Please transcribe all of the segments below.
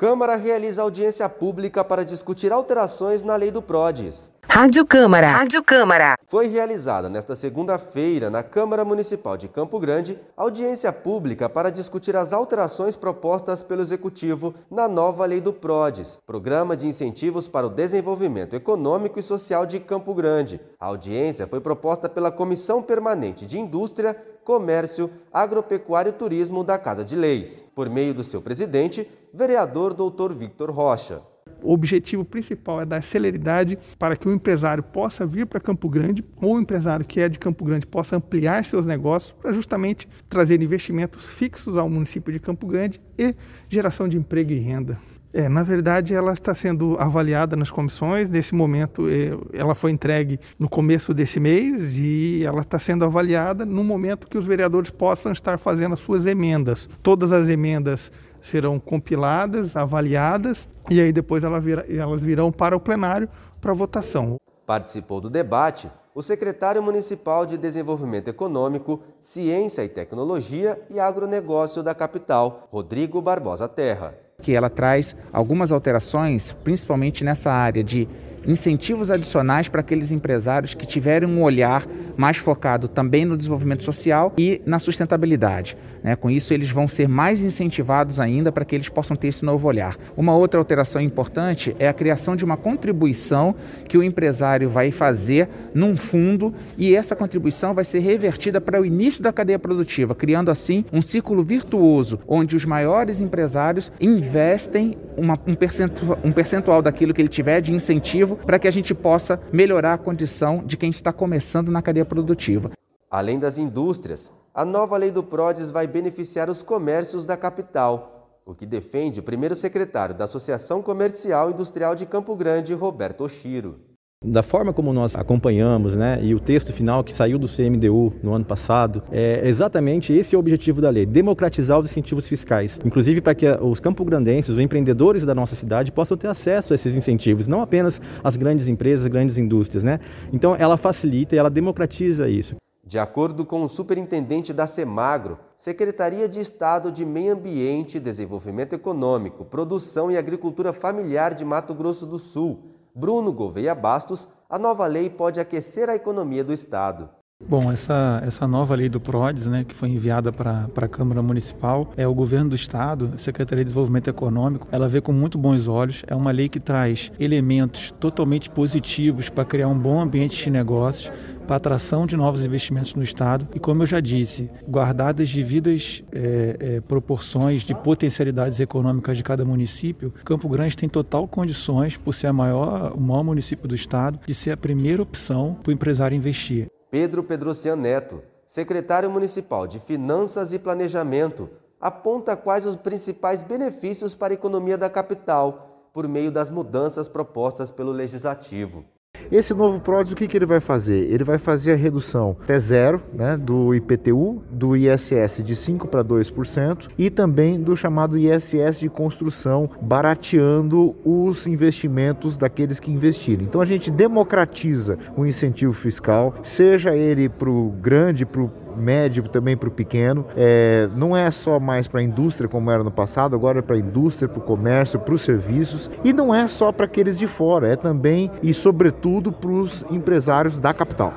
Câmara realiza audiência pública para discutir alterações na lei do PRODES. Rádio Câmara. Rádio Câmara. Foi realizada nesta segunda-feira na Câmara Municipal de Campo Grande audiência pública para discutir as alterações propostas pelo Executivo na nova lei do PRODES, Programa de Incentivos para o Desenvolvimento Econômico e Social de Campo Grande. A audiência foi proposta pela Comissão Permanente de Indústria, Comércio, Agropecuário e Turismo da Casa de Leis, por meio do seu presidente, vereador Dr. Victor Rocha. O objetivo principal é dar celeridade para que o empresário possa vir para Campo Grande ou o empresário que é de Campo Grande possa ampliar seus negócios para justamente trazer investimentos fixos ao município de Campo Grande e geração de emprego e renda. É, na verdade, ela está sendo avaliada nas comissões. Nesse momento, é, ela foi entregue no começo desse mês e ela está sendo avaliada no momento que os vereadores possam estar fazendo as suas emendas. Todas as emendas serão compiladas, avaliadas e aí depois elas virão para o plenário para votação. Participou do debate o secretário municipal de Desenvolvimento Econômico, Ciência e Tecnologia e Agronegócio da capital, Rodrigo Barbosa Terra que ela traz algumas alterações, principalmente nessa área de incentivos adicionais para aqueles empresários que tiverem um olhar mais focado também no desenvolvimento social e na sustentabilidade. Né? Com isso, eles vão ser mais incentivados ainda para que eles possam ter esse novo olhar. Uma outra alteração importante é a criação de uma contribuição que o empresário vai fazer num fundo e essa contribuição vai ser revertida para o início da cadeia produtiva, criando assim um ciclo virtuoso onde os maiores empresários investem uma, um, percentual, um percentual daquilo que ele tiver de incentivo para que a gente possa melhorar a condição de quem está começando na cadeia produtiva. Além das indústrias, a nova lei do PRODES vai beneficiar os comércios da capital, o que defende o primeiro secretário da Associação Comercial Industrial de Campo Grande, Roberto Oshiro. Da forma como nós acompanhamos, né, e o texto final que saiu do CMDU no ano passado, é exatamente esse o objetivo da lei: democratizar os incentivos fiscais, inclusive para que os campograndenses, os empreendedores da nossa cidade possam ter acesso a esses incentivos, não apenas as grandes empresas, as grandes indústrias, né? Então ela facilita e ela democratiza isso. De acordo com o superintendente da Semagro, Secretaria de Estado de Meio Ambiente, Desenvolvimento Econômico, Produção e Agricultura Familiar de Mato Grosso do Sul, Bruno Gouveia Bastos, a nova lei pode aquecer a economia do Estado. Bom, essa, essa nova lei do PRODES, né, que foi enviada para a Câmara Municipal, é o governo do Estado, a Secretaria de Desenvolvimento Econômico, ela vê com muito bons olhos. É uma lei que traz elementos totalmente positivos para criar um bom ambiente de negócios, para atração de novos investimentos no Estado e, como eu já disse, guardadas devidas é, é, proporções de potencialidades econômicas de cada município, Campo Grande tem total condições, por ser a maior, o maior município do Estado, de ser a primeira opção para o empresário investir. Pedro Pedrocian Neto, secretário municipal de Finanças e Planejamento, aponta quais os principais benefícios para a economia da capital por meio das mudanças propostas pelo Legislativo. Esse novo PRODES, o que, que ele vai fazer? Ele vai fazer a redução até zero né, do IPTU, do ISS de 5% para 2% e também do chamado ISS de construção, barateando os investimentos daqueles que investirem. Então a gente democratiza o incentivo fiscal, seja ele para o grande, para o médio também para o pequeno. É, não é só mais para a indústria como era no passado, agora é para a indústria, para o comércio, para os serviços. E não é só para aqueles de fora, é também e sobretudo para os empresários da capital.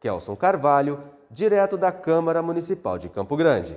Kelson Carvalho, direto da Câmara Municipal de Campo Grande.